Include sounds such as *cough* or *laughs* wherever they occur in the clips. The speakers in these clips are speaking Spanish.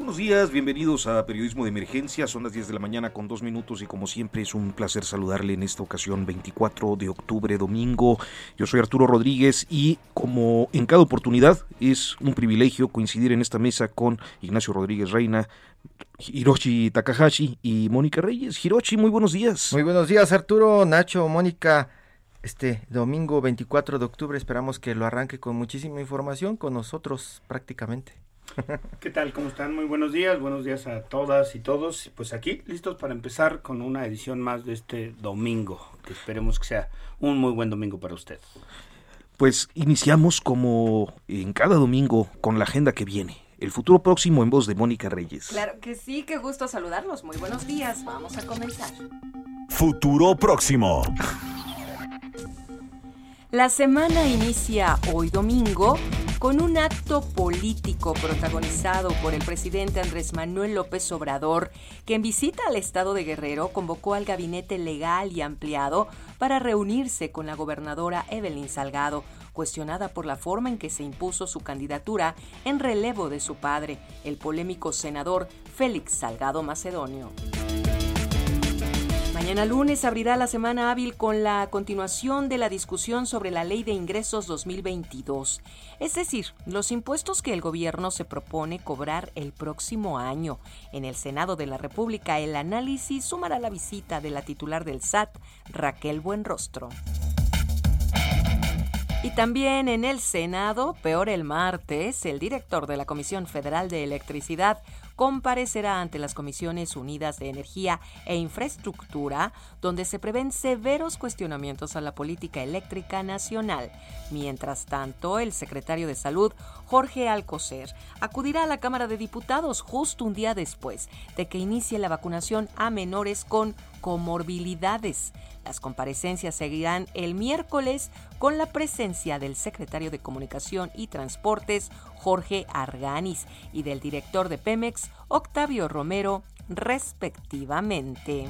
Buenos días, bienvenidos a Periodismo de Emergencia. Son las 10 de la mañana con dos minutos y como siempre es un placer saludarle en esta ocasión 24 de octubre, domingo. Yo soy Arturo Rodríguez y como en cada oportunidad es un privilegio coincidir en esta mesa con Ignacio Rodríguez Reina, Hiroshi Takahashi y Mónica Reyes. Hiroshi, muy buenos días. Muy buenos días Arturo, Nacho, Mónica. Este domingo 24 de octubre esperamos que lo arranque con muchísima información con nosotros prácticamente. ¿Qué tal? ¿Cómo están? Muy buenos días. Buenos días a todas y todos. Pues aquí listos para empezar con una edición más de este domingo, que esperemos que sea un muy buen domingo para usted. Pues iniciamos como en cada domingo con la agenda que viene. El futuro próximo en voz de Mónica Reyes. Claro que sí, qué gusto saludarlos. Muy buenos días. Vamos a comenzar. Futuro próximo. La semana inicia hoy domingo con un acto político protagonizado por el presidente Andrés Manuel López Obrador, que en visita al estado de Guerrero convocó al gabinete legal y ampliado para reunirse con la gobernadora Evelyn Salgado, cuestionada por la forma en que se impuso su candidatura en relevo de su padre, el polémico senador Félix Salgado Macedonio. Mañana lunes abrirá la semana hábil con la continuación de la discusión sobre la Ley de Ingresos 2022, es decir, los impuestos que el gobierno se propone cobrar el próximo año. En el Senado de la República el análisis sumará la visita de la titular del SAT, Raquel Buenrostro. Y también en el Senado, peor el martes, el director de la Comisión Federal de Electricidad, comparecerá ante las Comisiones Unidas de Energía e Infraestructura, donde se prevén severos cuestionamientos a la política eléctrica nacional. Mientras tanto, el secretario de Salud, Jorge Alcocer, acudirá a la Cámara de Diputados justo un día después de que inicie la vacunación a menores con comorbilidades. Las comparecencias seguirán el miércoles con la presencia del secretario de Comunicación y Transportes, Jorge Arganis, y del director de Pemex, Octavio Romero, respectivamente.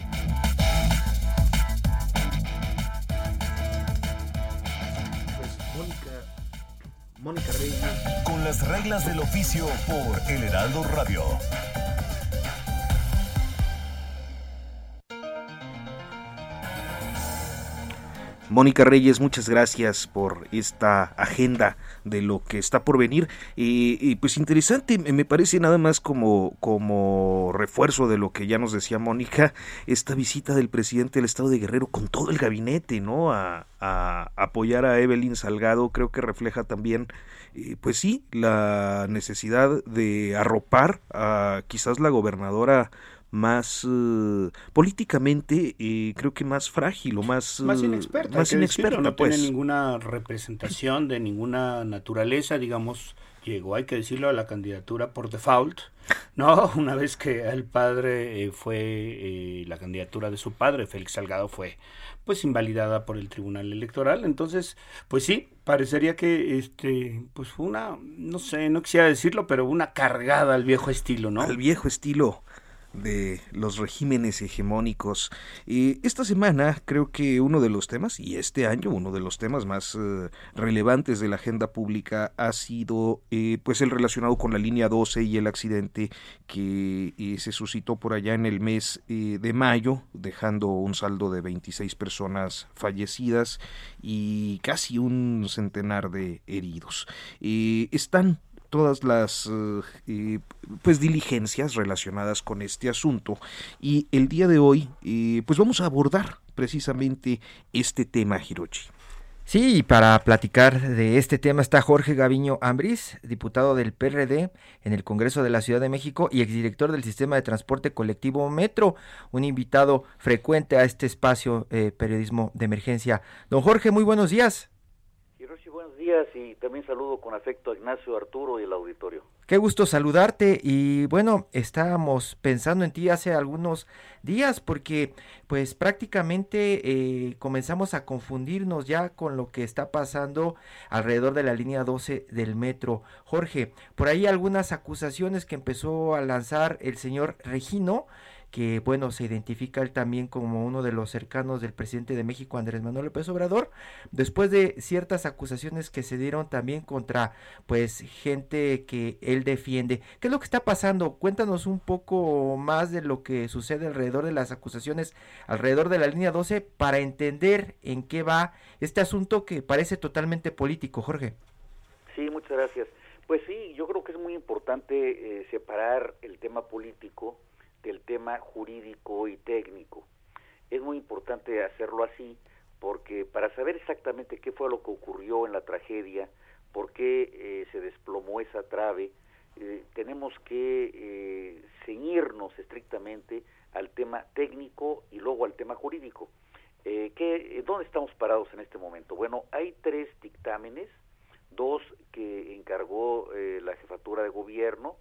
Mónica Reyes. Con las reglas del oficio por El Heraldo Radio. Mónica Reyes, muchas gracias por esta agenda de lo que está por venir. Y, y, pues interesante, me parece nada más como, como refuerzo de lo que ya nos decía Mónica, esta visita del presidente del estado de Guerrero con todo el gabinete, ¿no? A, apoyar a Evelyn Salgado, creo que refleja también, eh, pues sí, la necesidad de arropar a quizás la gobernadora más uh, políticamente eh, creo que más frágil o más más inexperta, más inexperta decirlo, no pues. tiene ninguna representación de ninguna naturaleza digamos llegó hay que decirlo a la candidatura por default no *laughs* una vez que el padre eh, fue eh, la candidatura de su padre Félix Salgado fue pues invalidada por el Tribunal Electoral. Entonces pues sí parecería que este pues fue una no sé no quisiera decirlo pero una cargada al viejo estilo no al viejo estilo de los regímenes hegemónicos. Y esta semana creo que uno de los temas, y este año uno de los temas más uh, relevantes de la agenda pública ha sido eh, pues el relacionado con la línea 12 y el accidente que eh, se suscitó por allá en el mes eh, de mayo, dejando un saldo de 26 personas fallecidas y casi un centenar de heridos. están todas las eh, pues diligencias relacionadas con este asunto y el día de hoy pues vamos a abordar precisamente este tema Hirochi. Sí, y para platicar de este tema está Jorge Gaviño Ambris, diputado del PRD en el Congreso de la Ciudad de México y exdirector del Sistema de Transporte Colectivo Metro, un invitado frecuente a este espacio eh, Periodismo de Emergencia. Don Jorge, muy buenos días. Y también saludo con afecto a Ignacio Arturo y el auditorio. Qué gusto saludarte y bueno, estábamos pensando en ti hace algunos días porque pues prácticamente eh, comenzamos a confundirnos ya con lo que está pasando alrededor de la línea 12 del metro. Jorge, por ahí algunas acusaciones que empezó a lanzar el señor Regino que bueno, se identifica él también como uno de los cercanos del presidente de México, Andrés Manuel López Obrador, después de ciertas acusaciones que se dieron también contra pues gente que él defiende. ¿Qué es lo que está pasando? Cuéntanos un poco más de lo que sucede alrededor de las acusaciones, alrededor de la línea 12, para entender en qué va este asunto que parece totalmente político, Jorge. Sí, muchas gracias. Pues sí, yo creo que es muy importante eh, separar el tema político del tema jurídico y técnico. Es muy importante hacerlo así porque para saber exactamente qué fue lo que ocurrió en la tragedia, por qué eh, se desplomó esa trave, eh, tenemos que eh, ceñirnos estrictamente al tema técnico y luego al tema jurídico. ¿qué, ¿Dónde estamos parados en este momento? Bueno, hay tres dictámenes, dos que encargó la jefatura de gobierno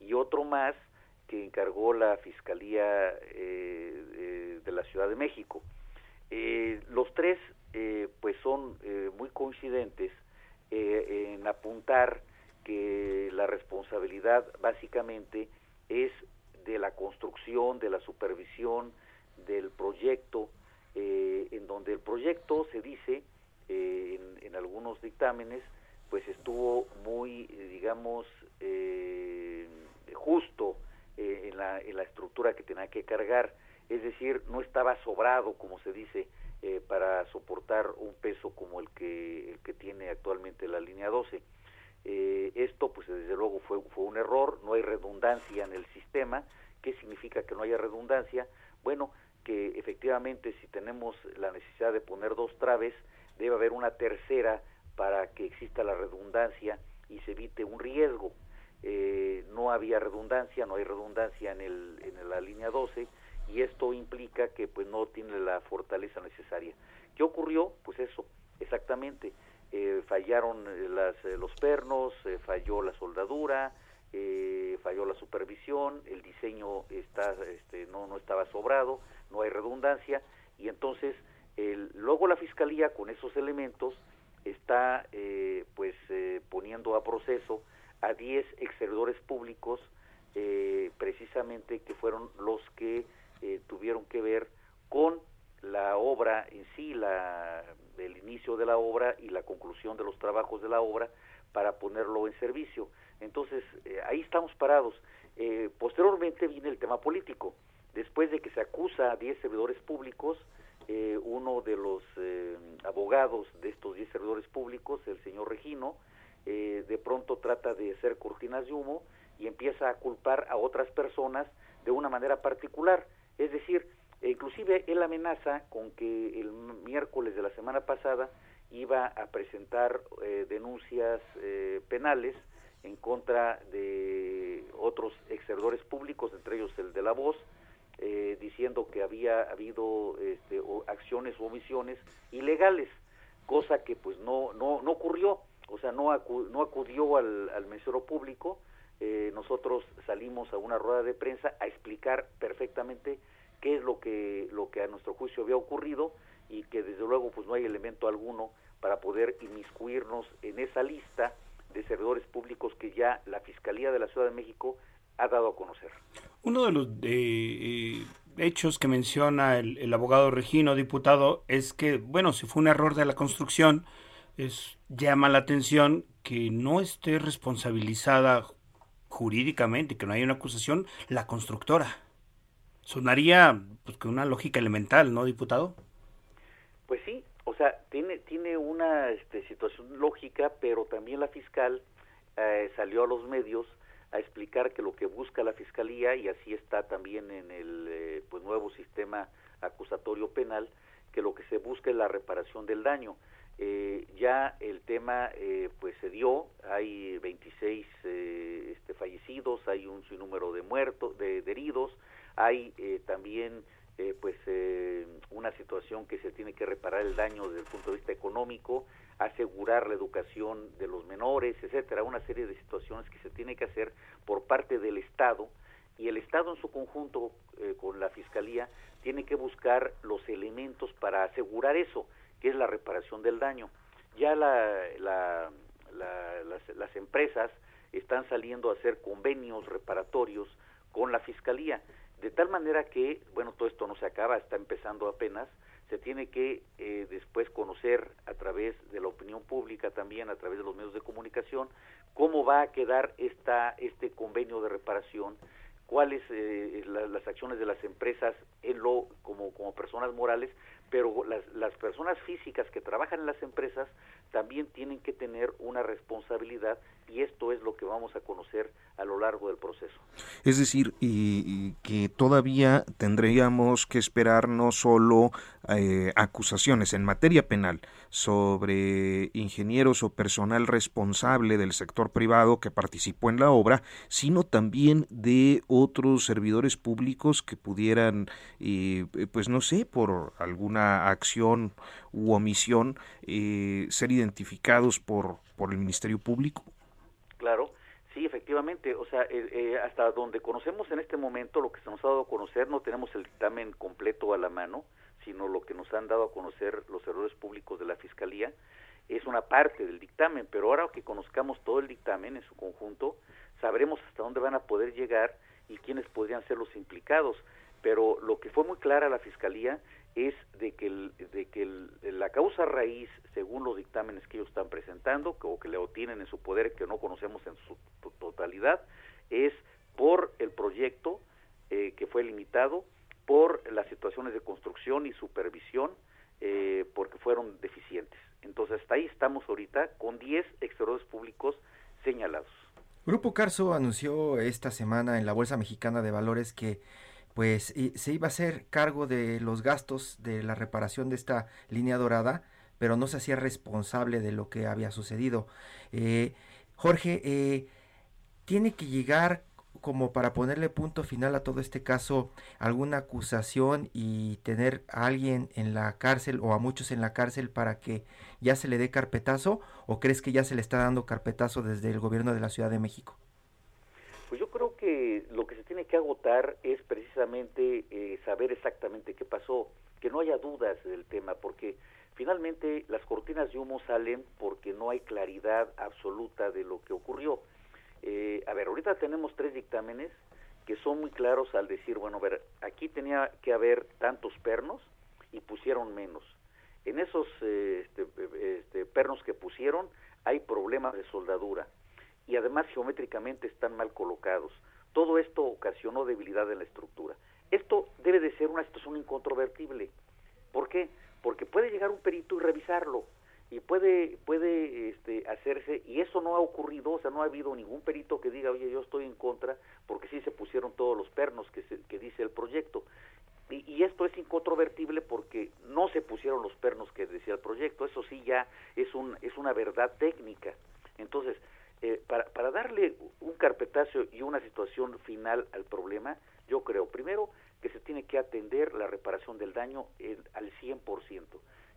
y otro más que encargó la Fiscalía eh, eh, de la Ciudad de México. Eh, los tres pues son muy coincidentes en apuntar que la responsabilidad básicamente es de la construcción, de la supervisión del proyecto, en donde el proyecto se dice en, en, algunos dictámenes, pues estuvo muy, digamos, justo eh, en, la, en la estructura que tenía que cargar, es decir, no estaba sobrado, como se dice, eh, para soportar un peso como el que, el que tiene actualmente la línea 12. Eh, esto, pues desde luego fue, fue un error, no hay redundancia en el sistema. ¿Qué significa que no haya redundancia? Bueno, que efectivamente si tenemos la necesidad de poner dos traves, debe haber una tercera para que exista la redundancia y se evite un riesgo eh, no había redundancia, no hay redundancia en, el, en la línea 12 y esto implica que pues no tiene la fortaleza necesaria. ¿Qué ocurrió? Pues eso, exactamente. Eh, fallaron eh, las, eh, los pernos, falló la soldadura, falló la supervisión, el diseño está, este, no, no estaba sobrado, no hay redundancia y entonces el, luego la fiscalía con esos elementos está pues poniendo a proceso a 10 ex servidores públicos, eh, precisamente que fueron los que eh, tuvieron que ver con la obra en sí, la, el inicio de la obra y la conclusión de los trabajos de la obra para ponerlo en servicio. Entonces, eh, ahí estamos parados. posteriormente viene el tema político. Después de que se acusa a 10 servidores públicos, uno de los abogados de estos 10 servidores públicos, el señor Regino, eh, de pronto trata de hacer cortinas de humo y empieza a culpar a otras personas de una manera particular. Es decir, inclusive él amenaza con que el miércoles de la semana pasada iba a presentar eh, denuncias eh, penales en contra de otros exservidores públicos, entre ellos el de la voz, diciendo que había habido este, acciones o omisiones ilegales, cosa que pues no, no, no ocurrió o sea, no, no acudió al, al público, eh, nosotros salimos a una rueda de prensa a explicar perfectamente qué es lo que, lo que a nuestro juicio había ocurrido y que desde luego pues no hay elemento alguno para poder inmiscuirnos en esa lista de servidores públicos que ya la Fiscalía de la Ciudad de México ha dado a conocer. Uno de los eh, hechos que menciona el, el, abogado Regino, diputado, es que, bueno, si fue un error de la construcción, es, llama la atención que no esté responsabilizada jurídicamente, que no haya una acusación, la constructora. Sonaría pues, que una lógica elemental, ¿no, diputado? Pues sí, o sea, tiene, tiene una este, situación lógica, pero también la fiscal eh, salió a los medios a explicar que lo que busca la fiscalía y así está también en el eh, pues nuevo sistema acusatorio penal que lo que se busca es la reparación del daño eh, ya el tema eh, pues se dio. Hay 26 eh, este, fallecidos hay un sinnúmero de muertos de, heridos. Hay eh, también pues una situación que se tiene que reparar el daño desde el punto de vista económico asegurar la educación de los menores etcétera una serie de situaciones que se tiene que hacer por parte del Estado. Y el Estado en su conjunto con la Fiscalía tiene que buscar los elementos para asegurar eso que es la reparación del daño. Ya las, las empresas están saliendo a hacer convenios reparatorios con la Fiscalía, de tal manera que, bueno, todo esto no se acaba, está empezando apenas, se tiene que eh, después conocer a través de la opinión pública también, a través de los medios de comunicación, cómo va a quedar esta, este convenio de reparación, cuáles eh, las acciones de las empresas en lo como, como personas morales pero las, las personas físicas que trabajan en las empresas también tienen que tener una responsabilidad y esto es lo que vamos a conocer a lo largo del proceso. Es decir, que todavía tendríamos que esperar no solo eh, acusaciones en materia penal sobre ingenieros o personal responsable del sector privado que participó en la obra, sino también de otros servidores públicos que pudieran, eh, pues no sé, por alguna acción u omisión, eh, ser identificados por, por el Ministerio Público. Claro, sí, efectivamente. O sea, eh, eh, hasta donde conocemos en este momento, lo que se nos ha dado a conocer, no tenemos el dictamen completo a la mano, sino lo que nos han dado a conocer los errores públicos de la Fiscalía, es una parte del dictamen, pero ahora que conozcamos todo el dictamen en su conjunto, sabremos hasta dónde van a poder llegar y quiénes podrían ser los implicados. Pero lo que fue muy clara la Fiscalía es de que, de que la causa raíz, según los dictámenes que ellos están presentando, o que le tienen en su poder, que no conocemos en su totalidad, es por el proyecto eh, que fue limitado, por las situaciones de construcción y supervisión, eh, porque fueron deficientes. Entonces, hasta ahí estamos ahorita con 10 exteriores públicos señalados. Grupo Carso anunció esta semana en la Bolsa Mexicana de Valores que pues se iba a hacer cargo de los gastos de la reparación de esta línea dorada, pero no se hacía responsable de lo que había sucedido. Eh, Jorge, eh, tiene que llegar como para ponerle punto final a todo este caso alguna acusación y tener a alguien en la cárcel o a muchos en la cárcel para que ya se le dé carpetazo o crees que ya se le está dando carpetazo desde el gobierno de la Ciudad de México? Pues yo creo que lo que agotar es precisamente eh, saber exactamente qué pasó, que no haya dudas del tema, porque finalmente las cortinas de humo salen porque no hay claridad absoluta de lo que ocurrió. Eh, a ver, ahorita tenemos tres dictámenes que son muy claros al decir, bueno, a ver, aquí tenía que haber tantos pernos y pusieron menos. En esos eh, este, este, pernos que pusieron hay problemas de soldadura y además geométricamente están mal colocados. Todo esto ocasionó debilidad en la estructura. Esto debe de ser una situación incontrovertible. ¿Por qué? Porque puede llegar un perito y revisarlo y puede puede este, hacerse y eso no ha ocurrido, o sea, no ha habido ningún perito que diga, "Oye, yo estoy en contra", porque sí se pusieron todos los pernos que que dice el proyecto. Y, y, esto es incontrovertible porque no se pusieron los pernos que decía el proyecto, eso sí ya es un es una verdad técnica. Entonces, eh, para, para darle un carpetazo y una situación final al problema, yo creo, primero, que se tiene que atender la reparación del daño al 100%,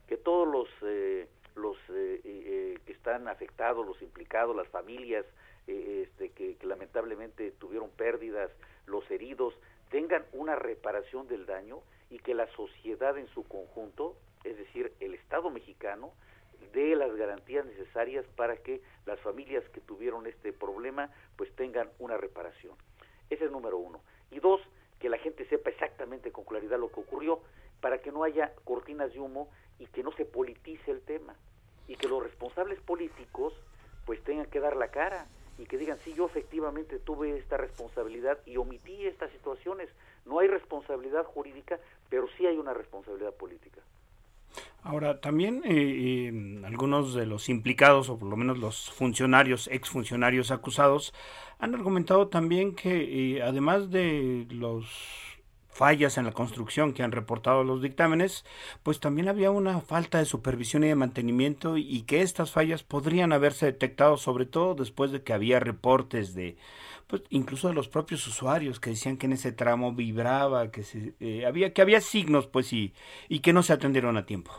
que todos los, eh, los eh, que están afectados, los implicados, las familias este, que, que lamentablemente tuvieron pérdidas, los heridos, tengan una reparación del daño y que la sociedad en su conjunto, es decir, el Estado mexicano, dé las garantías necesarias para que las familias que tuvieron este problema pues tengan una reparación. Ese es número uno. Y dos, que la gente sepa exactamente con claridad lo que ocurrió para que no haya cortinas de humo y que no se politice el tema y que los responsables políticos pues tengan que dar la cara y que digan, sí, yo efectivamente tuve esta responsabilidad y omití estas situaciones. No hay responsabilidad jurídica, pero sí hay una responsabilidad política. Ahora, también eh, eh, algunos de los implicados, o por lo menos los funcionarios, exfuncionarios acusados, han argumentado también que eh, además de los fallas en la construcción que han reportado los dictámenes, pues también había una falta de supervisión y de mantenimiento y que estas fallas podrían haberse detectado sobre todo después de que había reportes de pues incluso de los propios usuarios que decían que en ese tramo vibraba, que se, había que había signos pues y, y que no se atendieron a tiempo.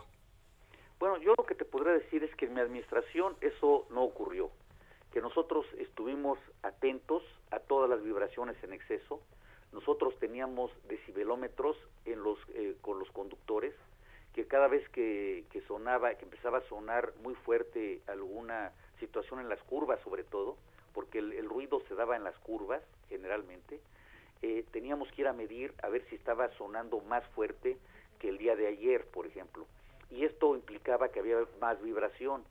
Bueno, yo lo que te podría decir es que en mi administración eso no ocurrió, que nosotros estuvimos atentos a todas las vibraciones en exceso, nosotros teníamos decibelómetros en los, eh, con los conductores, que cada vez que, que sonaba, que empezaba a sonar muy fuerte alguna situación en las curvas sobre todo, porque el, ruido se daba en las curvas generalmente, eh, teníamos que ir a medir a ver si estaba sonando más fuerte que el día de ayer, por ejemplo y esto implicaba que había más vibración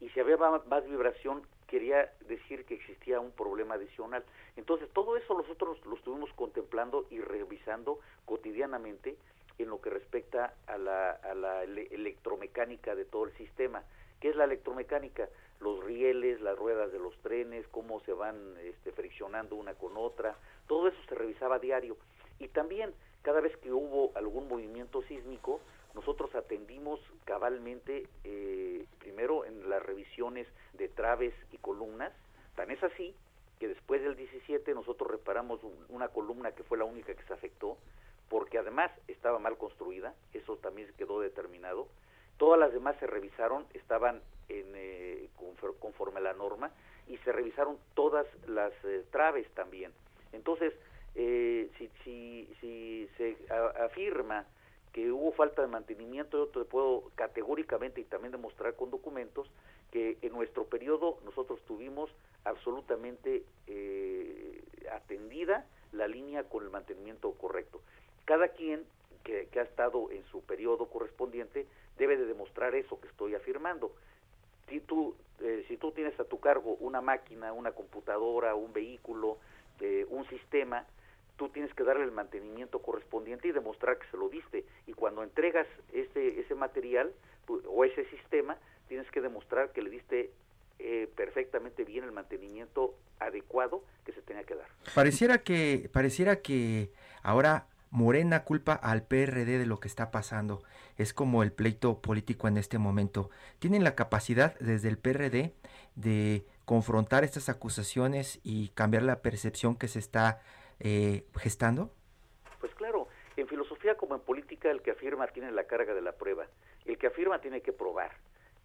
y si había más vibración quería decir que existía un problema adicional. Entonces todo eso nosotros lo estuvimos contemplando y revisando cotidianamente en lo que respecta a la, a la electromecánica de todo el sistema. ¿Qué es la electromecánica? Los rieles, las ruedas de los trenes, cómo se van este, friccionando una con otra, todo eso se revisaba a diario. Y también cada vez que hubo algún movimiento sísmico, nosotros atendimos cabalmente eh, primero en las revisiones de traves y columnas, tan es así que después del 17 nosotros reparamos una columna que fue la única que se afectó, porque además estaba mal construida, eso también quedó determinado. Todas las demás se revisaron, estaban en, eh, conforme a la norma, y se revisaron todas las eh, traves también. Entonces, si, si, si se afirma que hubo falta de mantenimiento, yo te puedo categóricamente y también demostrar con documentos que en nuestro periodo nosotros tuvimos absolutamente eh, atendida la línea con el mantenimiento correcto. Cada quien que, ha estado en su periodo correspondiente debe de demostrar eso que estoy afirmando. Si tú, eh, si tú a tu cargo una máquina, una computadora, un vehículo, eh, un sistema, tú tienes que darle el mantenimiento correspondiente y demostrar que se lo diste. Y cuando entregas ese, ese material o ese sistema, tienes que demostrar que le diste eh, perfectamente bien el mantenimiento adecuado que se tenía que dar. Pareciera que, pareciera que ahora Morena culpa al PRD de lo que está pasando. Es como el pleito político en este momento. ¿Tienen la capacidad desde el PRD de confrontar estas acusaciones y cambiar la percepción que se está eh, gestando? Pues claro, en filosofía como en política el que afirma tiene la carga de la prueba, el que afirma tiene que probar.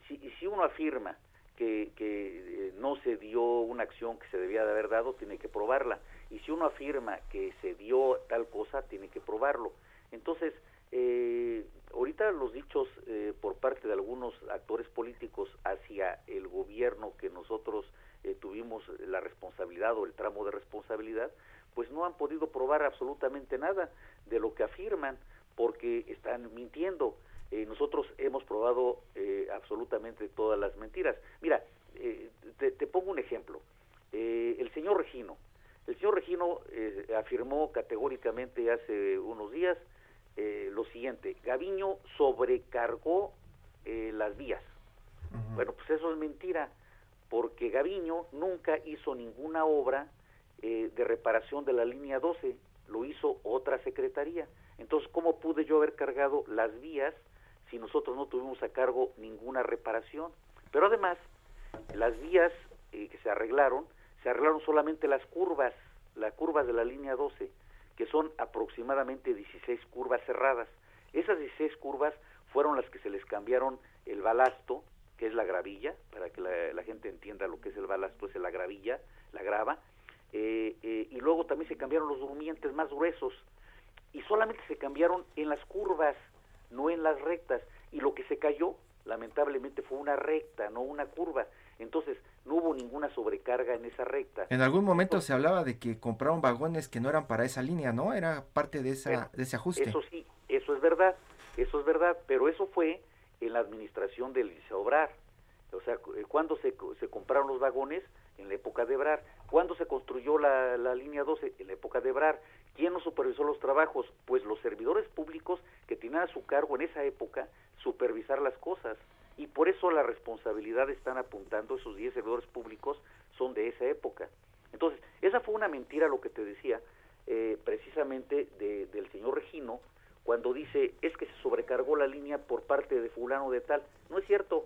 Si, y si uno afirma que, que eh, no se dio una acción que se debía de haber dado, tiene que probarla. Y si uno afirma que se dio tal cosa, tiene que probarlo. Entonces, eh, ahorita los dichos eh, por parte de algunos actores políticos hacia el gobierno que nosotros eh, tuvimos la responsabilidad o el tramo de responsabilidad, pues no han podido probar absolutamente nada de lo que afirman porque están mintiendo. Eh, nosotros hemos probado eh, absolutamente todas las mentiras. Mira, eh, te, pongo un ejemplo. el señor Regino, el señor Regino afirmó categóricamente hace unos días lo siguiente, Gaviño sobrecargó las vías. Bueno, pues eso es mentira, porque Gaviño nunca hizo ninguna obra eh, de reparación de la línea 12, lo hizo otra secretaría. Entonces, ¿cómo pude yo haber cargado las vías si nosotros no tuvimos a cargo ninguna reparación? Pero además, las vías eh, que se arreglaron, se arreglaron solamente las curvas, las curvas de la línea 12, que son aproximadamente 16 curvas cerradas. Esas 16 curvas fueron las que se les cambiaron el balasto, que es la gravilla, para que la, la gente entienda lo que es el balasto, es la gravilla, la grava, eh, eh, y luego también se cambiaron los durmientes más gruesos y solamente se cambiaron en las curvas, no en las rectas y lo que se cayó lamentablemente fue una recta, no una curva. Entonces, no hubo ninguna sobrecarga en esa recta. En algún momento se hablaba de que compraron vagones que no eran para esa línea, ¿no? Era parte de, esa, de ese ajuste. Eso sí, eso es verdad, eso es verdad, pero eso fue en la administración del Liceo Obrar. O sea, cuando se, se compraron los vagones, en la época de Ebrar, ¿Cuándo se construyó la, la línea 12? En la época de Ebrar. ¿Quién nos supervisó los trabajos? Pues los servidores públicos que tenían a su cargo en esa época supervisar las cosas. Y por eso la responsabilidad están apuntando, esos 10 servidores públicos son de esa época. Entonces, esa fue una mentira lo que te decía, eh, precisamente del señor Regino, cuando dice, es que se sobrecargó la línea por parte de fulano de tal. No es cierto,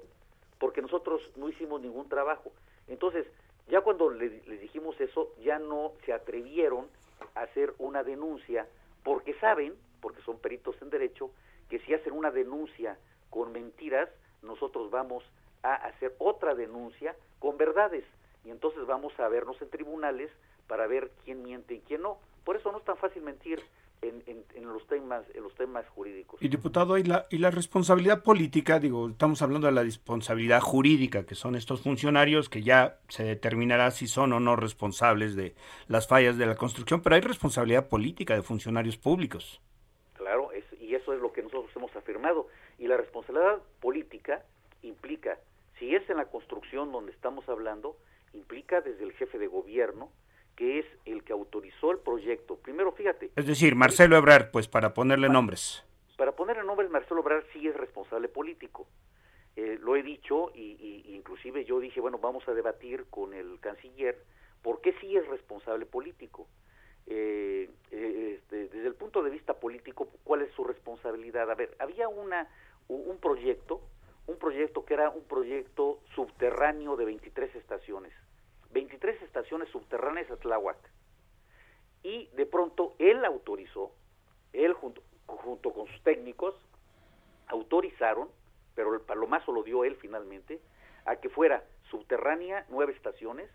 porque nosotros no hicimos ningún trabajo. Entonces, ya cuando les dijimos eso, ya no se atrevieron a hacer una denuncia, porque saben, porque son peritos en derecho, que si hacen una denuncia con mentiras, nosotros vamos a hacer otra denuncia con verdades. Y entonces vamos a vernos en tribunales para ver quién miente y quién no. Por eso no es tan fácil mentir en, en, los temas en los temas jurídicos. Y diputado, ¿y la, y la responsabilidad política? Digo, estamos hablando de la responsabilidad jurídica, que son estos funcionarios que ya se determinará si son o no responsables de las fallas de la construcción, pero hay responsabilidad política de funcionarios públicos. Claro, y eso es lo que nosotros hemos afirmado. Y la responsabilidad política implica, si es en la construcción donde estamos hablando, implica desde el jefe de gobierno, que es el que autorizó el proyecto. Primero, fíjate. Es decir, Marcelo Ebrard, pues para ponerle nombres. Para ponerle nombres, Marcelo Ebrard sí es responsable político. Eh, lo he dicho y, inclusive yo dije, bueno, vamos a debatir con el canciller por qué sí es responsable político. Eh, eh, este, desde el punto de vista político, ¿cuál es su responsabilidad? A ver, había una un proyecto, un proyecto que era un proyecto subterráneo de 23 estaciones 23 estaciones subterráneas a Tláhuac. Y de pronto él autorizó, él junto, junto con sus técnicos, autorizaron, pero el palomazo lo dio él finalmente, a que fuera subterránea nueve estaciones,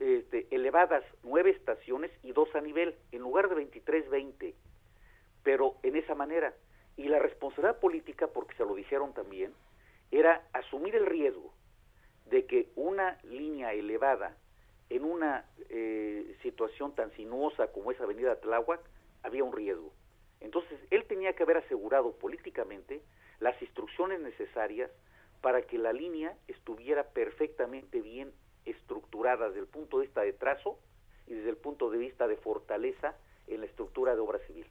este, elevadas nueve estaciones y dos a nivel, en lugar de 23, 20, pero en esa manera. Y la responsabilidad política, porque se lo dijeron también, era asumir el riesgo de que una línea elevada en una eh, situación tan sinuosa como es Avenida Tláhuac había un riesgo. Entonces, él tenía que haber asegurado políticamente las instrucciones necesarias para que la línea estuviera perfectamente bien estructurada desde el punto de vista de trazo y desde el punto de vista de fortaleza en la estructura de obra civil.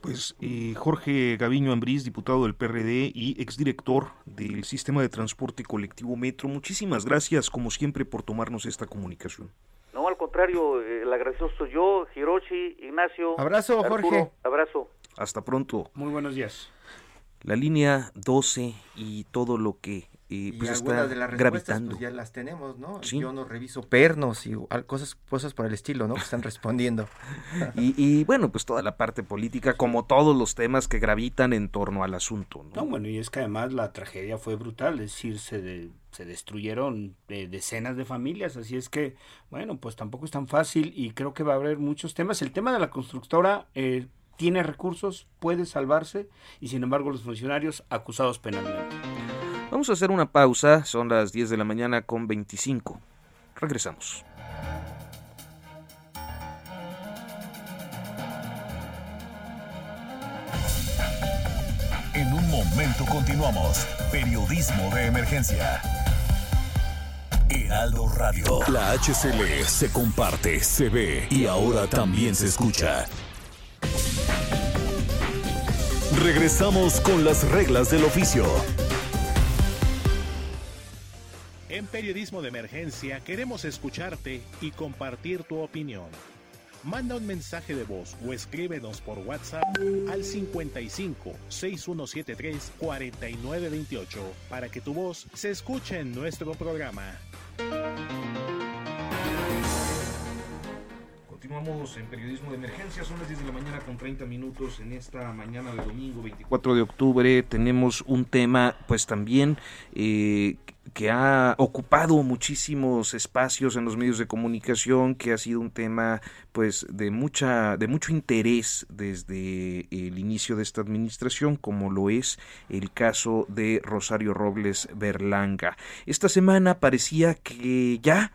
Pues eh, Jorge Gaviño Ambrís, diputado del PRD y exdirector del Sistema de Transporte Colectivo Metro, muchísimas gracias como siempre por tomarnos esta comunicación. No, al contrario, eh, el agradecido soy yo, Hiroshi, Ignacio. Abrazo, Jorge. Abrazo. Hasta pronto. Muy buenos días. La línea 12 y todo lo que y, pues está de las pues, gravitando. ya las tenemos, ¿no? Yo no reviso pernos y cosas, cosas por el estilo, ¿no? Que están respondiendo. *laughs* y, bueno, pues toda la parte política, como todos los temas que gravitan en torno al asunto, ¿no? no bueno, y es que además la tragedia fue brutal, es decir, se, se destruyeron eh, decenas de familias, así es que, bueno, pues tampoco es tan fácil y creo que va a haber muchos temas. El tema de la constructora... Eh, tiene recursos, puede salvarse y sin embargo los funcionarios acusados penalmente. Vamos a hacer una pausa, son las 10 de la mañana con 25. Regresamos. En un momento continuamos. Periodismo de emergencia. Heraldo Radio. La HCL se comparte, se ve y ahora también se escucha. Regresamos con las reglas del oficio. Periodismo de Emergencia queremos escucharte y compartir tu opinión. Manda un mensaje de voz o escríbenos por WhatsApp al 55 6173 4928 para que tu voz se escuche en nuestro programa. Continuamos en periodismo de emergencia, son las 10 de la mañana con 30 minutos en esta mañana de domingo 24 de octubre. Tenemos un tema pues también eh, que ha ocupado muchísimos espacios en los medios de comunicación, que ha sido un tema pues de mucha de mucho interés desde el inicio de esta administración, como lo es el caso de Rosario Robles Berlanga. Esta semana parecía que ya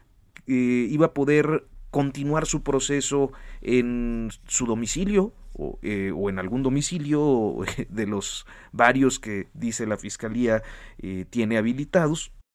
eh, iba a poder continuar su proceso en su domicilio o, eh, o, en algún domicilio *laughs* de los varios que dice la fiscalía eh, tiene habilitados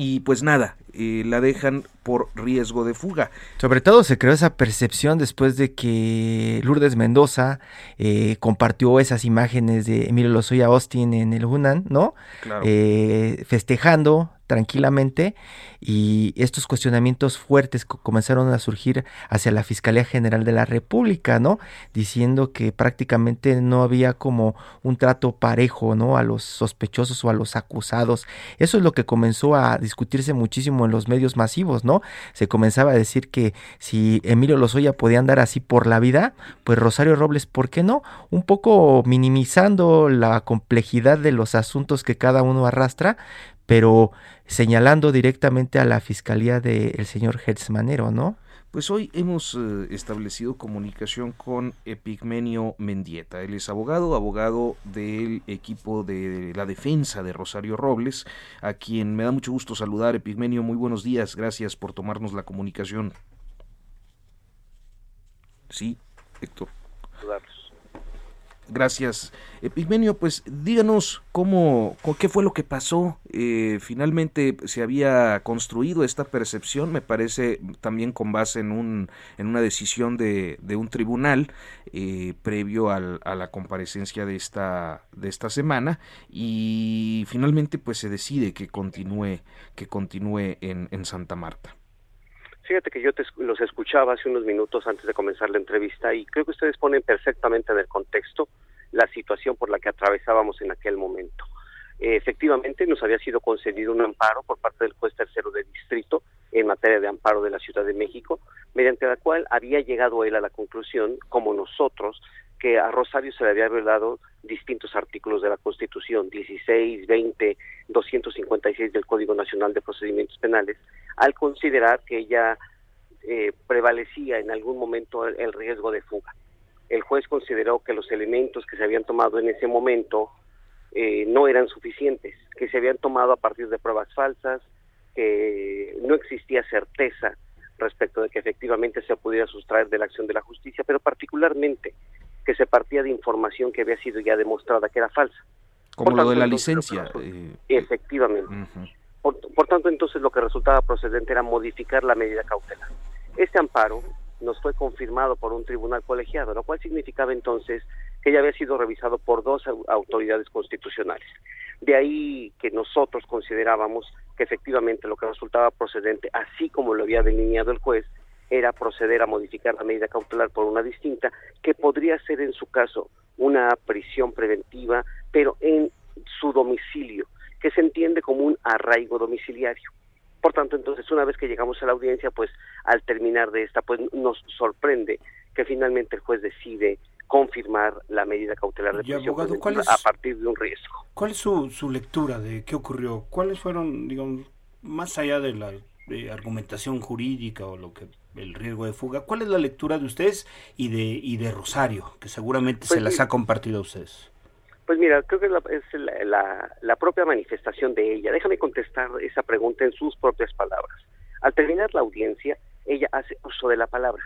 Y pues nada, eh, la dejan por riesgo de fuga. Sobre todo se creó esa percepción después de que Lourdes Mendoza eh, compartió esas imágenes de Emilio Lozoya Austin en el Hunan, ¿no? Claro. Eh, festejando tranquilamente y estos cuestionamientos fuertes comenzaron a surgir hacia la Fiscalía General de la República, ¿no? Diciendo que prácticamente no había como un trato parejo, ¿no? A los sospechosos o a los acusados. Eso es lo que comenzó a discutirse muchísimo en los medios masivos, ¿no? Se comenzaba a decir que si Emilio Lozoya podía andar así por la vida, pues Rosario Robles, ¿por qué no? Un poco minimizando la complejidad de los asuntos que cada uno arrastra, pero señalando directamente a la fiscalía del señor Hertz Manero, ¿no? Pues hoy hemos eh, establecido comunicación con Epigmenio Mendieta. Él es abogado, abogado del equipo de la defensa de Rosario Robles, a quien me da mucho gusto saludar. Epigmenio, muy buenos días. Gracias por tomarnos la comunicación. Sí, Héctor. Gracias. Epigmenio, pues díganos cómo, qué fue lo que pasó. Eh, finalmente se había construido esta percepción, me parece también con base en, un, en una decisión de, de un tribunal eh, previo al, a la comparecencia de esta, de esta semana y finalmente pues se decide que continúe, que continúe en, en Santa Marta. Fíjate que yo te, los escuchaba hace unos minutos antes de comenzar la entrevista y creo que ustedes ponen perfectamente en el contexto la situación por la que atravesábamos en aquel momento. Eh, efectivamente, nos había sido concedido un amparo por parte del juez tercero de distrito en materia de amparo de la Ciudad de México, mediante la cual había llegado él a la conclusión, como nosotros, que a Rosario se le había violado distintos artículos de la Constitución, 16, 20, 256 del Código Nacional de Procedimientos Penales, al considerar que ella eh, prevalecía en algún momento el, riesgo de fuga. El juez consideró que los elementos que se habían tomado en ese momento eh, no eran suficientes, que se habían tomado a partir de pruebas falsas, que no existía certeza respecto de que efectivamente se pudiera sustraer de la acción de la justicia, pero particularmente que se partía de información que había sido ya demostrada que era falsa. Como lo de la licencia. Eh, efectivamente. Por, tanto, entonces lo que resultaba procedente era modificar la medida cautelar. Este amparo nos fue confirmado por un tribunal colegiado, lo cual significaba entonces que ya había sido revisado por dos autoridades constitucionales. De ahí que nosotros considerábamos que efectivamente lo que resultaba procedente, así como lo había delineado el juez, era proceder a modificar la medida cautelar por una distinta, que podría ser en su caso una prisión preventiva, pero en su domicilio, que se entiende como un arraigo domiciliario. Por tanto, entonces, una vez que llegamos a la audiencia, pues al terminar de esta, pues nos sorprende que finalmente el juez decide confirmar la medida cautelar de prisión a partir de un riesgo. ¿Cuál es su, su lectura de qué ocurrió? ¿Cuáles fueron, digamos, más allá de la argumentación jurídica o lo que el riesgo de fuga, cuál es la lectura de ustedes y de y de Rosario, que seguramente se pues las ha compartido a ustedes? Pues mira, creo que es la, la, propia manifestación de ella. Déjame contestar esa pregunta en sus propias palabras. Al terminar la audiencia, ella hace uso de la palabra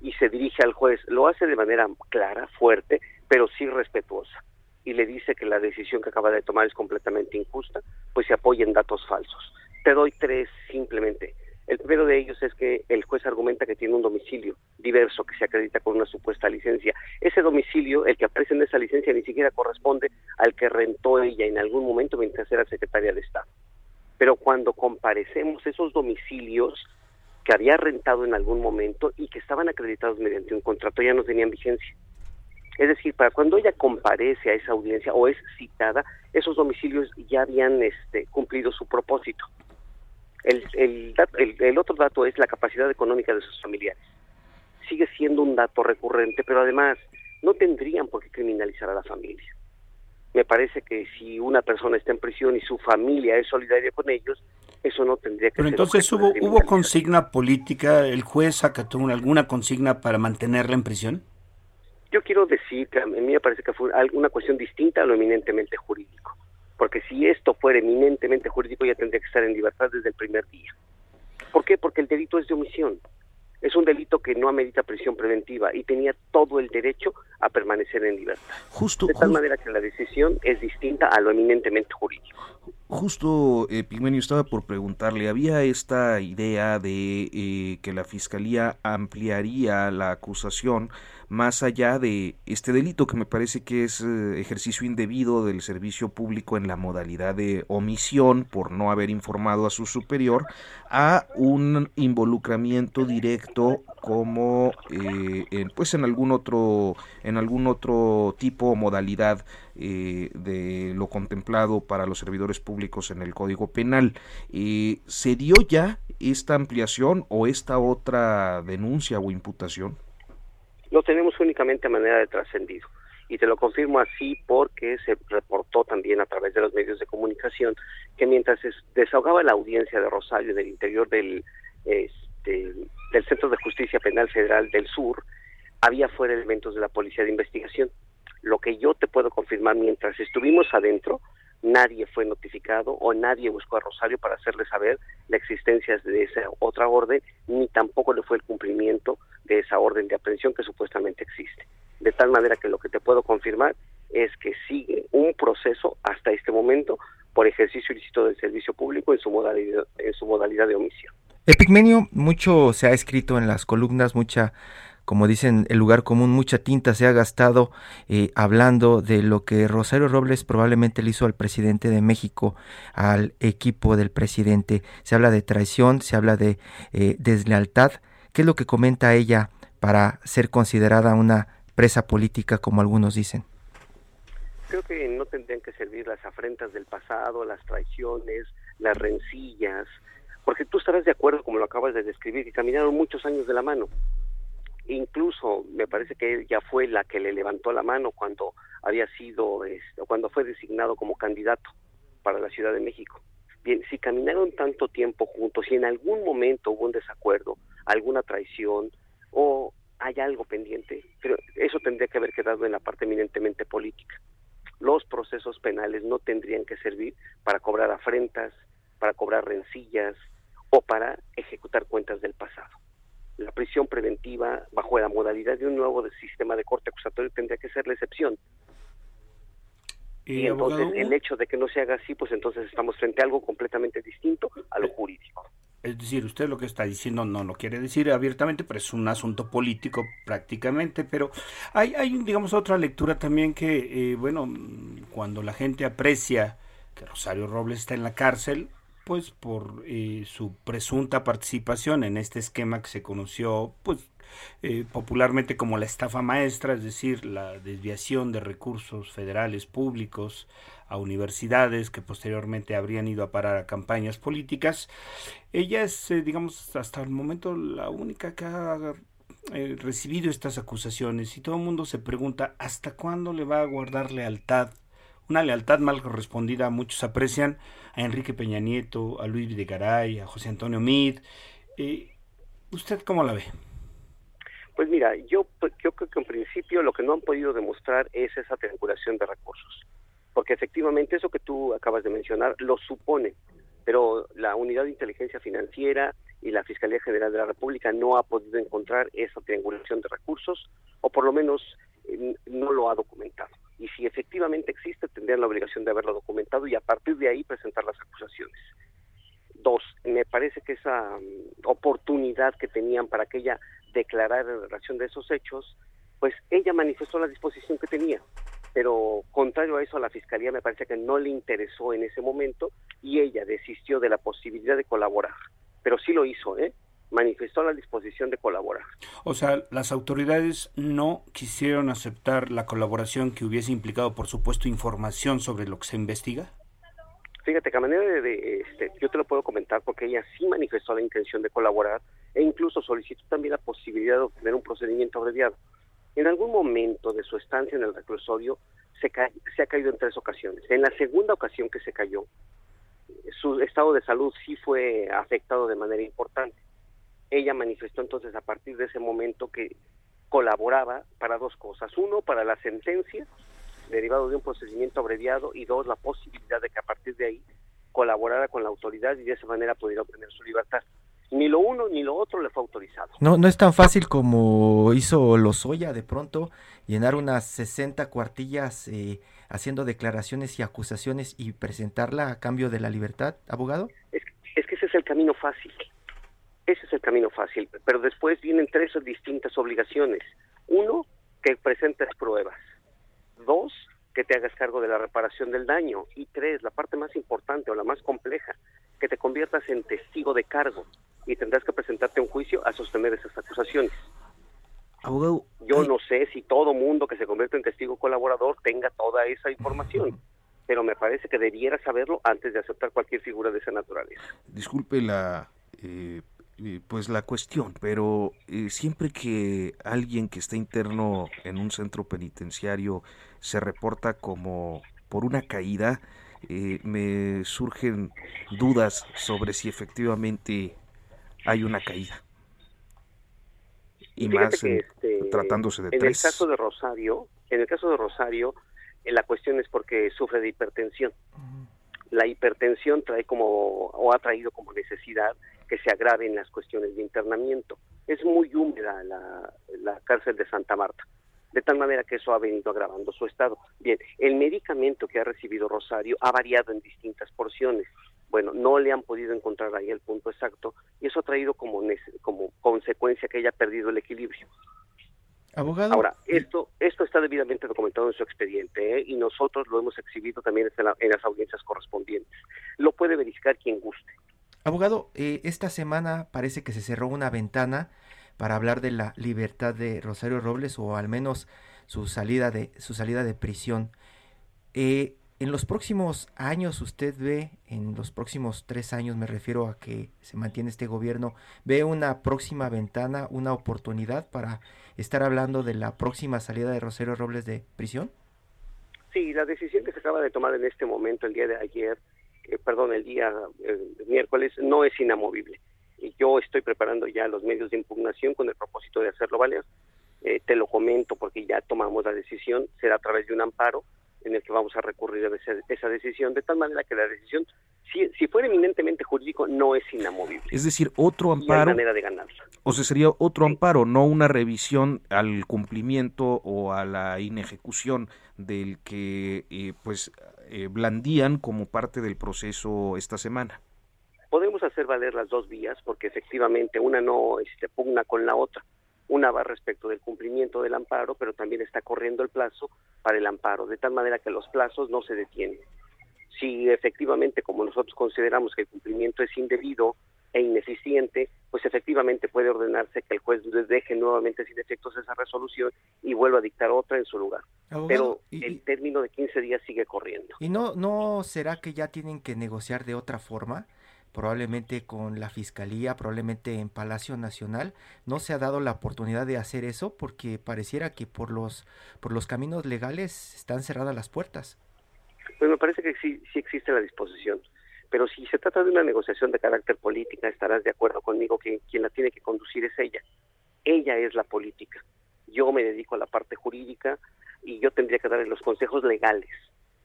y se dirige al juez. Lo hace de manera clara, fuerte, pero sí respetuosa. Y le dice que la decisión que acaba de tomar es completamente injusta, pues se apoya en datos falsos. Te doy tres simplemente. El primero de ellos es que el juez argumenta que tiene un domicilio diverso que se acredita con una supuesta licencia. Ese domicilio, el que aparece en esa licencia, ni siquiera corresponde al que rentó ella en algún momento mientras era secretaria de Estado. Pero cuando comparecemos esos domicilios que había rentado en algún momento y que estaban acreditados mediante un contrato ya no tenían vigencia. Es decir, para cuando ella comparece a esa audiencia o es citada, esos domicilios ya habían este, cumplido su propósito. El, el, el, otro dato es la capacidad económica de sus familiares. Sigue siendo un dato recurrente, pero además no tendrían por qué criminalizar a la familia. Me parece que si una persona está en prisión y su familia es solidaria con ellos, eso no tendría que Pero ser entonces hubo, hubo consigna política, el juez acató alguna consigna para mantenerla en prisión. Yo quiero decir que a mí me parece que fue una cuestión distinta a lo eminentemente jurídico, porque si esto fuera eminentemente jurídico ya tendría que estar en libertad desde el primer día. ¿Por qué? Porque el delito es de omisión. Es un delito que no amerita prisión preventiva y tenía todo el derecho a permanecer en libertad. Justo, de tal justo- manera que la decisión es distinta a lo eminentemente jurídico. Justo, eh, Pigmenio, estaba por preguntarle, había esta idea de eh, que la Fiscalía ampliaría la acusación más allá de este delito que me parece que es eh, ejercicio indebido del servicio público en la modalidad de omisión por no haber informado a su superior a un involucramiento directo como eh, en, pues en algún otro en algún otro tipo o modalidad eh, de lo contemplado para los servidores públicos en el Código Penal. ¿Se dio ya esta ampliación o esta otra denuncia o imputación? Lo tenemos únicamente a manera de trascendido. Y te lo confirmo así porque se reportó también a través de los medios de comunicación que mientras se desahogaba la audiencia de Rosario en el interior del, este, del Centro de Justicia Penal Federal del Sur, había fuera elementos de la Policía de Investigación. Lo que yo te puedo confirmar, mientras estuvimos adentro, nadie fue notificado o nadie buscó a Rosario para hacerle saber la existencia de esa otra orden, ni tampoco le fue el cumplimiento de esa orden de aprehensión que supuestamente existe. De tal manera que lo que te puedo confirmar es que sigue un proceso hasta este momento por ejercicio ilícito del servicio público en su modalidad, en su modalidad de omisión. Epigmenio, mucho se ha escrito en las columnas, mucha, como dicen el lugar común, mucha tinta se ha gastado eh, hablando de lo que Rosario Robles probablemente le hizo al presidente de México, al equipo del presidente. Se habla de traición, se habla de eh, deslealtad. ¿Qué es lo que comenta ella para ser considerada una presa política, como algunos dicen? Creo que no tendrían que servir las afrentas del pasado, las traiciones, las rencillas, porque tú estarás de acuerdo, como lo acabas de describir, que caminaron muchos años de la mano. Incluso me parece que ella fue la que le levantó la mano cuando había sido, este, cuando fue designado como candidato para la Ciudad de México. Bien, si caminaron tanto tiempo juntos, si en algún momento hubo un desacuerdo, alguna traición o hay algo pendiente, pero eso tendría que haber quedado en la parte eminentemente política. Los procesos penales no tendrían que servir para cobrar afrentas, para cobrar rencillas o para ejecutar cuentas del pasado. La prisión preventiva bajo la modalidad de un nuevo sistema de corte acusatorio tendría que ser la excepción. Y, entonces abogado, el hecho de que no se haga así, pues entonces estamos frente a algo completamente distinto a lo jurídico. Es decir, usted lo que está diciendo no lo quiere decir abiertamente, pero es un asunto político prácticamente. Pero hay, hay digamos, otra lectura también que, eh, bueno, cuando la gente aprecia que Rosario Robles está en la cárcel, pues por eh, su presunta participación en este esquema que se conoció, pues eh, popularmente como la estafa maestra, es decir, la desviación de recursos federales públicos a universidades que posteriormente habrían ido a parar a campañas políticas. Ella es, eh, digamos, hasta el momento la única que ha eh, recibido estas acusaciones y todo el mundo se pregunta hasta cuándo le va a guardar lealtad una lealtad mal correspondida, muchos aprecian a Enrique Peña Nieto, a Luis Videgaray, a José Antonio Mid. Eh, ¿Usted cómo la ve? Pues mira, yo, creo que en principio lo que no han podido demostrar es esa triangulación de recursos, porque efectivamente eso que tú acabas de mencionar lo supone, pero la Unidad de Inteligencia Financiera y la Fiscalía General de la República no ha podido encontrar esa triangulación de recursos, o por lo menos eh, no lo ha documentado. Y si efectivamente existe, tendrían la obligación de haberlo documentado y a partir de ahí presentar las acusaciones. Dos, me parece que esa um, oportunidad que tenían para que ella declarara en relación de esos hechos, pues ella manifestó la disposición que tenía. Pero contrario a eso, a la Fiscalía me parece que no le interesó en ese momento y ella desistió de la posibilidad de colaborar. Pero sí lo hizo, ¿eh? Manifestó la disposición de colaborar. O sea, las autoridades no quisieron aceptar la colaboración que hubiese implicado, por supuesto, información sobre lo que se investiga. Fíjate que a manera de, de este, yo te lo puedo comentar porque ella sí manifestó la intención de colaborar e incluso solicitó también la posibilidad de obtener un procedimiento abreviado. En algún momento de su estancia en el reclusorio se, se ha caído en tres ocasiones. En la segunda ocasión que se cayó, su estado de salud sí fue afectado de manera importante. Ella manifestó entonces a partir de ese momento que colaboraba para dos cosas. Uno, para la sentencia derivado de un procedimiento abreviado y dos, la posibilidad de que a partir de ahí colaborara con la autoridad y de esa manera pudiera obtener su libertad. Ni lo uno ni lo otro le fue autorizado. No, no es tan fácil como hizo Lozoya de pronto llenar unas 60 cuartillas eh, haciendo declaraciones y acusaciones y presentarla a cambio de la libertad, abogado. Es, es que ese es el camino fácil. Ese es el camino fácil. Pero después vienen tres distintas obligaciones. Uno, que presentes pruebas. Dos, que te hagas cargo de la reparación del daño. Y tres, la parte más importante o la más compleja, que te conviertas en testigo de cargo y tendrás que presentarte a un juicio a sostener esas acusaciones. Abogado. Yo no sé si todo mundo que se convierte en testigo colaborador tenga toda esa información, pero me parece que debiera saberlo antes de aceptar cualquier figura de esa naturaleza. Disculpe la eh, eh, pues la cuestión, pero eh, siempre que alguien que está interno en un centro penitenciario se reporta como por una caída, eh, me surgen dudas sobre si efectivamente hay una caída. Y, más este, tratándose de en el caso de Rosario, en el caso de Rosario, la cuestión es porque sufre de hipertensión. La hipertensión trae como o ha traído como necesidad que se agraven las cuestiones de internamiento. Es muy húmeda la, cárcel de Santa Marta, de tal manera que eso ha venido agravando su estado. Bien, el medicamento que ha recibido Rosario ha variado en distintas porciones. Bueno, no le han podido encontrar ahí el punto exacto y eso ha traído como, como consecuencia que haya perdido el equilibrio. Abogado. Ahora, esto, esto está debidamente documentado en su expediente ¿eh? y nosotros lo hemos exhibido también en las audiencias correspondientes. Lo puede verificar quien guste. Abogado, eh, esta semana parece que se cerró una ventana para hablar de la libertad de Rosario Robles o al menos su salida de su salida de prisión. Eh, en los próximos años, usted ve, en los próximos tres años, me refiero a que se mantiene este gobierno, ve una próxima ventana, una oportunidad para estar hablando de la próxima salida de Rosario Robles de prisión. Sí, la decisión que se acaba de tomar en este momento, el día de ayer, eh, perdón, el día miércoles no es inamovible. Y yo estoy preparando ya los medios de impugnación con el propósito de hacerlo valer. Eh, te lo comento porque ya tomamos la decisión, será a través de un amparo en el que vamos a recurrir a esa, esa decisión, de tal manera que la decisión, si, si fuera eminentemente jurídico, no es inamovible. Es decir, otro amparo. manera de ganarla. O sea, sería otro amparo, no una revisión al cumplimiento o a la inejecución del que eh, pues eh, blandían como parte del proceso esta semana? Podemos hacer valer las dos vías porque efectivamente una no este, pugna con la otra. Una va respecto del cumplimiento del amparo, pero también está corriendo el plazo para el amparo, de tal manera que los plazos no se detienen. Si efectivamente, como nosotros consideramos que el cumplimiento es indebido e ineficiente, pues efectivamente puede ordenarse que el juez deje nuevamente sin efectos esa resolución y vuelva a dictar otra en su lugar. Pero el término de 15 días sigue corriendo. ¿Y no, no será que ya tienen que negociar de otra forma? Probablemente con la Fiscalía, probablemente en Palacio Nacional. No se ha dado la oportunidad de hacer eso porque pareciera que por los, por los caminos legales están cerradas las puertas. Pues me parece que sí, sí existe la disposición pero si se trata de una negociación de carácter política, estarás de acuerdo conmigo que quien la tiene que conducir es ella. Ella es la política. Yo me dedico a la parte jurídica y yo tendría que darle los consejos legales,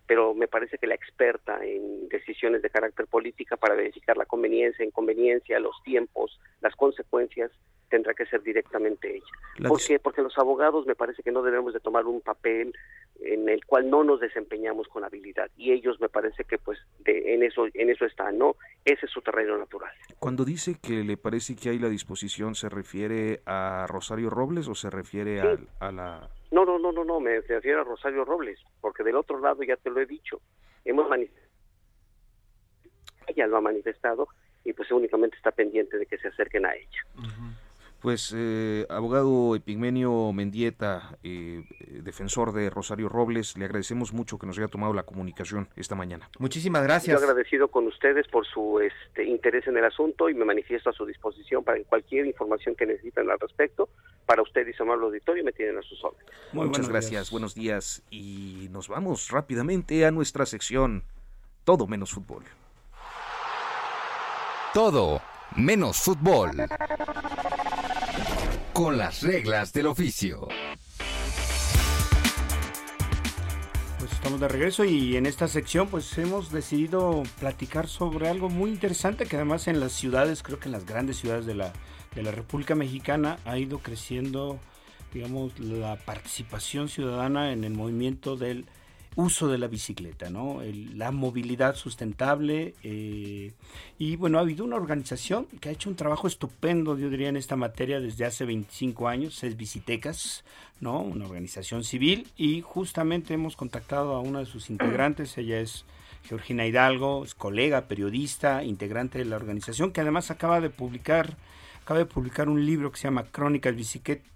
pero me parece que la experta en decisiones de carácter política para verificar la conveniencia, inconveniencia, los tiempos, las consecuencias, tendrá que ser directamente ella. ¿Por qué? Porque los abogados me parece que no debemos de tomar un papel en el cual no nos desempeñamos con habilidad y ellos me parece que pues de, en eso en eso están, ¿no? Ese es su terreno natural. Cuando dice que le parece que hay la disposición, ¿se refiere a Rosario Robles o se refiere a, la No, no, no, no, no, me refiero a Rosario Robles, porque del otro lado ya te lo he dicho, hemos manifestado ella lo ha manifestado y pues únicamente está pendiente de que se acerquen a ella. Pues, eh, abogado Epigmenio Mendieta, eh, defensor de Rosario Robles, le agradecemos mucho que nos haya tomado la comunicación esta mañana. Muchísimas gracias. Yo agradecido con ustedes por su este, interés en el asunto y me manifiesto a su disposición para cualquier información que necesiten al respecto. Para usted y su amable auditorio me tienen a sus órdenes. Muchas gracias, buenos días y nos vamos rápidamente a nuestra sección Todo menos fútbol. Todo menos fútbol. Con las reglas del oficio. Pues estamos de regreso y en esta sección pues hemos decidido platicar sobre algo muy interesante que además en las ciudades, creo que en las grandes ciudades de la, de la República Mexicana ha ido creciendo, digamos, la participación ciudadana en el movimiento del uso de la bicicleta, ¿no? la movilidad sustentable. Eh, y bueno, ha habido una organización que ha hecho un trabajo estupendo, yo diría, en esta materia desde hace 25 años, es Bicitecas, ¿no? Una organización civil. Y justamente hemos contactado a una de sus integrantes, ella es Georgina Hidalgo, es colega, periodista, integrante de la organización, que además acaba de publicar acaba de publicar un libro que se llama Crónicas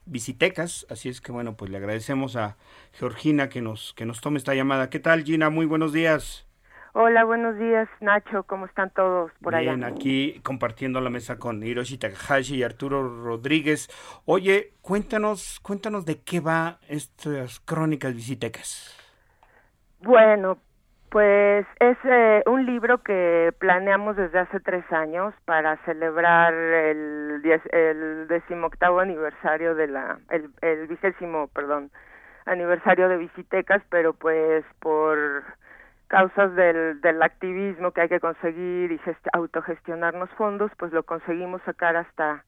Visitecas, así es que bueno, pues le agradecemos a Georgina que nos, que nos tome esta llamada. ¿Qué tal Gina? Muy buenos días. Hola, buenos días Nacho, ¿cómo están todos por allá? Bien, aquí compartiendo la mesa con Hiroshi Takahashi y Arturo Rodríguez. Oye, cuéntanos, cuéntanos de qué va estas Crónicas Visitecas. Bueno, pues es eh, un libro que planeamos desde hace tres años para celebrar el, diez, el decimoctavo aniversario de la, el, el vigésimo, perdón, aniversario de Visitecas, pero pues por causas del, del activismo que hay que conseguir y autogestionarnos fondos, pues lo conseguimos sacar hasta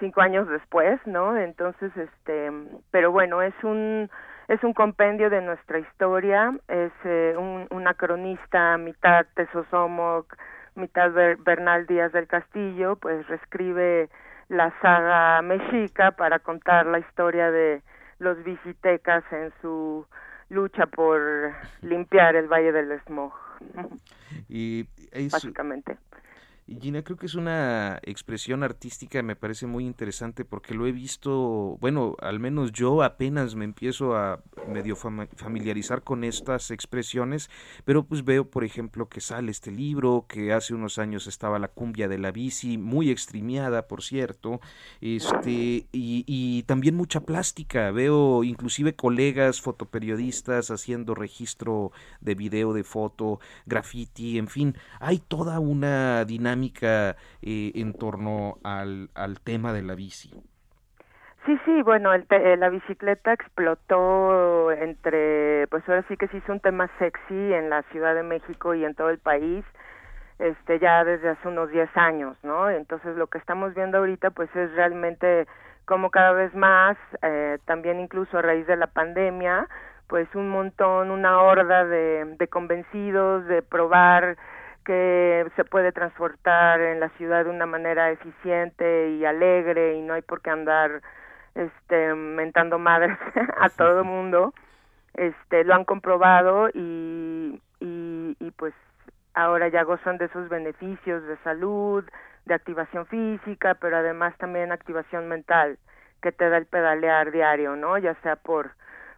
cinco años después, ¿no? Entonces, este, pero bueno, es un es un compendio de nuestra historia, es eh, un, una cronista mitad Tesosomoc, mitad Bernal Díaz del Castillo, pues reescribe la saga mexica para contar la historia de los visitecas en su lucha por limpiar el Valle del Smog. Y básicamente. Gina, creo que es una expresión artística, me parece muy interesante porque lo he visto, bueno, al menos yo apenas me empiezo a medio familiarizar con estas expresiones, pero pues veo, por ejemplo, que sale este libro, que hace unos años estaba la cumbia de la bici, muy extremiada, por cierto, este, y, y también mucha plástica, veo inclusive colegas fotoperiodistas haciendo registro de video, de foto, graffiti, en fin, hay toda una dinámica eh, en torno al, al tema de la bici. Sí, sí, bueno, el eh, la bicicleta explotó entre, pues ahora sí que se hizo un tema sexy en la Ciudad de México y en todo el país, este, ya desde hace unos 10 años, ¿no? Entonces lo que estamos viendo ahorita, pues es realmente como cada vez más, eh, también incluso a raíz de la pandemia, pues un montón, una horda de, de convencidos de probar que se puede transportar en la ciudad de una manera eficiente y alegre y no hay por qué andar este mentando madres *laughs* a todo el mundo. Este lo han comprobado y, y y pues ahora ya gozan de esos beneficios de salud de activación física pero además también activación mental que te da el pedalear diario no ya sea por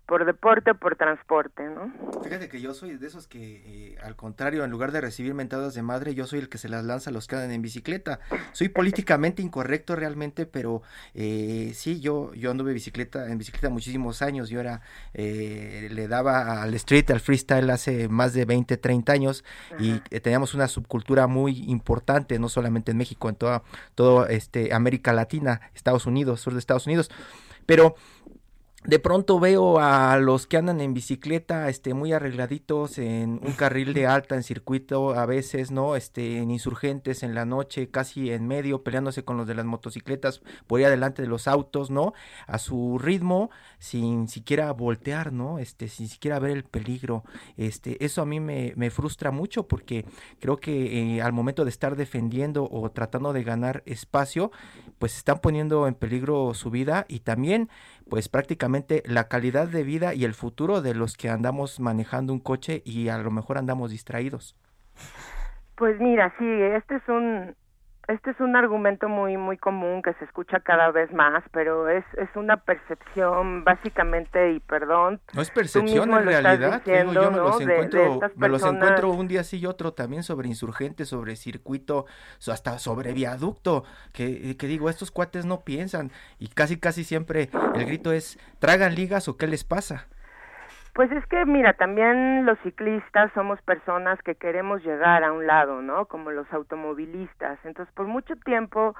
por deporte o por transporte, ¿no? Fíjate que yo soy de esos que, eh, al contrario, en lugar de recibir mentadas de madre, yo soy el que se las lanza a los que andan en bicicleta. Soy políticamente incorrecto realmente, pero eh, sí, yo, yo anduve bicicleta, en bicicleta muchísimos años. Yo era, eh, le daba al street, al freestyle hace más de 20, 30 años y teníamos una subcultura muy importante, no solamente en México, en toda, toda este, América Latina, Estados Unidos, sur de Estados Unidos. Pero de pronto veo a los que andan en bicicleta este muy arregladitos en un carril de alta en circuito a veces no este en insurgentes en la noche casi en medio peleándose con los de las motocicletas por ahí adelante de los autos no a su ritmo sin siquiera voltear no este sin siquiera ver el peligro. Este eso a mí me, me frustra mucho porque creo que eh, al momento de estar defendiendo o tratando de ganar espacio pues están poniendo en peligro su vida y también pues prácticamente la calidad de vida y el futuro de los que andamos manejando un coche y a lo mejor andamos distraídos. Pues mira, sí, este es un este es un argumento muy muy común que se escucha cada vez más, pero es es una percepción básicamente y perdón. No es percepción en realidad. yo me los encuentro, me los encuentro un día sí y otro también sobre insurgentes, sobre circuito, hasta sobre viaducto, que, que digo estos cuates no piensan y casi casi siempre el grito es tragan ligas o qué les pasa. Pues es que, mira, también los ciclistas somos personas que queremos llegar a un lado, ¿no? Como los automovilistas. Entonces, por mucho tiempo,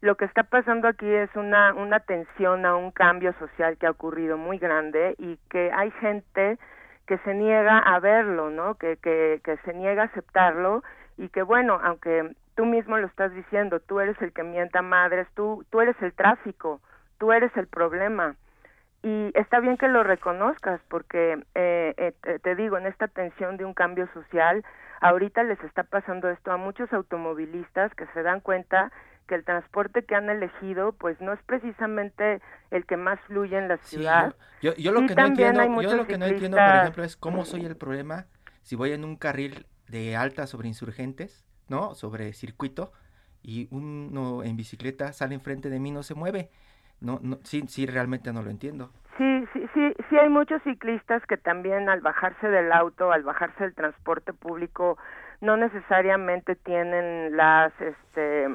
lo que está pasando aquí es una, una tensión a un cambio social que ha ocurrido muy grande y que hay gente que se niega a verlo, ¿no? Que, que, que se niega a aceptarlo y que, bueno, aunque tú mismo lo estás diciendo, tú eres el que mienta madres, tú, tú eres el tráfico, tú eres el problema y está bien que lo reconozcas porque eh, eh, te digo en esta tensión de un cambio social ahorita les está pasando esto a muchos automovilistas que se dan cuenta que el transporte que han elegido pues no es precisamente el que más fluye en la ciudad. yo, yo, lo que no entiendo yo lo que no entiendo por ejemplo es cómo soy el problema si voy en un carril de alta sobre insurgentes no sobre circuito y uno en bicicleta sale enfrente de mí no se mueve no, no, sí, sí, realmente no lo entiendo. Sí, sí, sí, sí hay muchos ciclistas que también al bajarse del auto, al bajarse del transporte público, no necesariamente tienen las, este,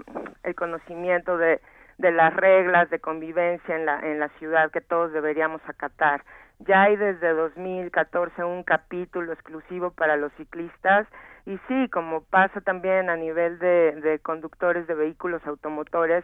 el conocimiento de, de las reglas de convivencia en la, en la ciudad que todos deberíamos acatar. Ya hay desde 2014 un capítulo exclusivo para los ciclistas y sí, como pasa también a nivel de, de conductores de vehículos automotores,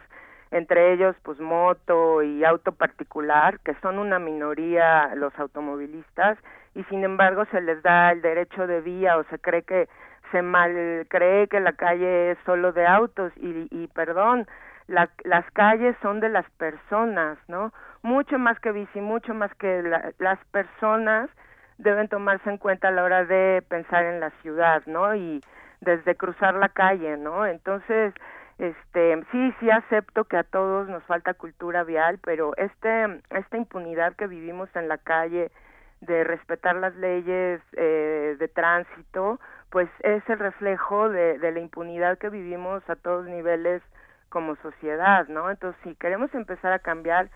entre ellos pues moto y auto particular, que son una minoría los automovilistas y sin embargo se les da el derecho de vía o se cree que se mal cree que la calle es solo de autos y, y perdón, la, las calles son de las personas, ¿no? Mucho más que bici, mucho más que las personas deben tomarse en cuenta a la hora de pensar en la ciudad, ¿no? Y desde cruzar la calle, ¿no? Entonces, este sí sí acepto que a todos nos falta cultura vial pero este esta impunidad que vivimos en la calle de respetar las leyes eh, de tránsito pues es el reflejo de, de la impunidad que vivimos a todos niveles como sociedad no entonces si queremos empezar a cambiar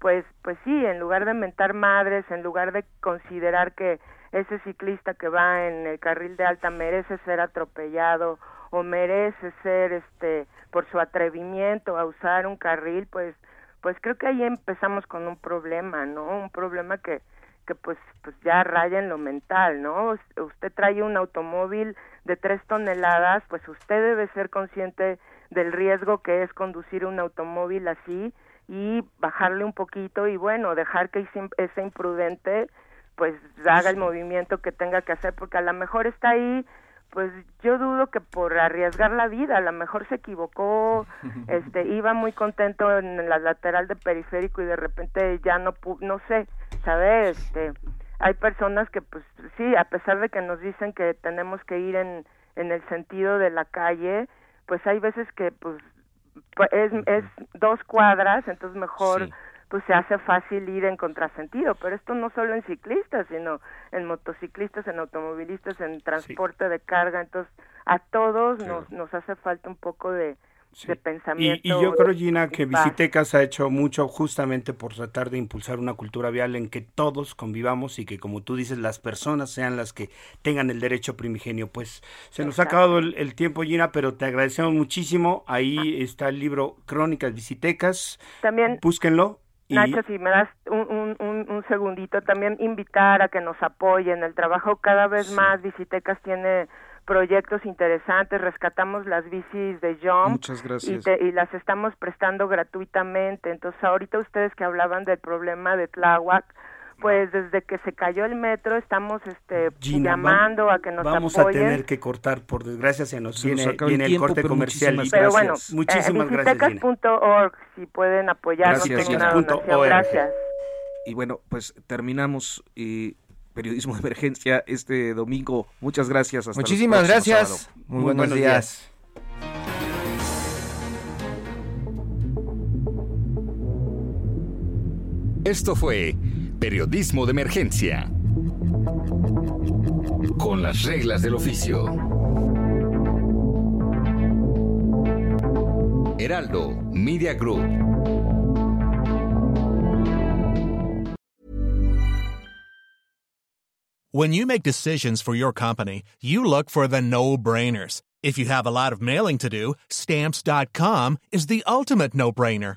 pues pues sí en lugar de mentar madres en lugar de considerar que ese ciclista que va en el carril de alta merece ser atropellado o merece ser este por su atrevimiento a usar un carril pues pues creo que ahí empezamos con un problema no un problema que que pues pues ya raya en lo mental no usted trae un automóvil de tres toneladas pues usted debe ser consciente del riesgo que es conducir un automóvil así y bajarle un poquito y bueno dejar que ese imprudente pues haga el movimiento que tenga que hacer porque a lo mejor está ahí pues yo dudo que por arriesgar la vida, a lo mejor se equivocó, *laughs* este, iba muy contento en la lateral de periférico y de repente ya no no sé, ¿sabes? Este, hay personas que pues sí, a pesar de que nos dicen que tenemos que ir en en el sentido de la calle, pues hay veces que pues, pues es, es dos cuadras, entonces mejor pues se hace fácil ir en contrasentido, pero esto no solo en ciclistas, sino en motociclistas, en automovilistas, en transporte de carga, entonces a todos nos, nos hace falta un poco de, pensamiento. Y, yo creo, Gina, que Visitecas ha hecho mucho justamente por tratar de impulsar una cultura vial en que todos convivamos y que, como tú dices, las personas sean las que tengan el derecho primigenio. Pues se nos ha acabado el, el, tiempo, Gina, pero te agradecemos muchísimo. Ahí está el libro Crónicas Visitecas. También. Búsquenlo. Nacho, si me das un, un, un, segundito, también invitar a que nos apoyen. El trabajo cada vez más, Visitecas tiene proyectos interesantes, rescatamos las bicis de Jump. Y, y, las estamos prestando gratuitamente. Entonces, ahorita ustedes que hablaban del problema de Tláhuac, pues desde que se cayó el metro estamos este llamando a que nos vamos apoyen. a tener que cortar por desgracia se nos viene, el, corte comercial pero bueno muchísimas eh, gracias si pueden apoyarnos gracias, con una donación. gracias. Y bueno pues terminamos y periodismo de emergencia este domingo. Muchas gracias. Hasta muchísimas gracias. muy, buenos, días. Esto fue Periodismo de Emergencia. Con las reglas del oficio. Heraldo Media Group. When you make decisions for your company, you look for the no-brainers. If you have a lot of mailing to do, stamps.com is the ultimate no-brainer.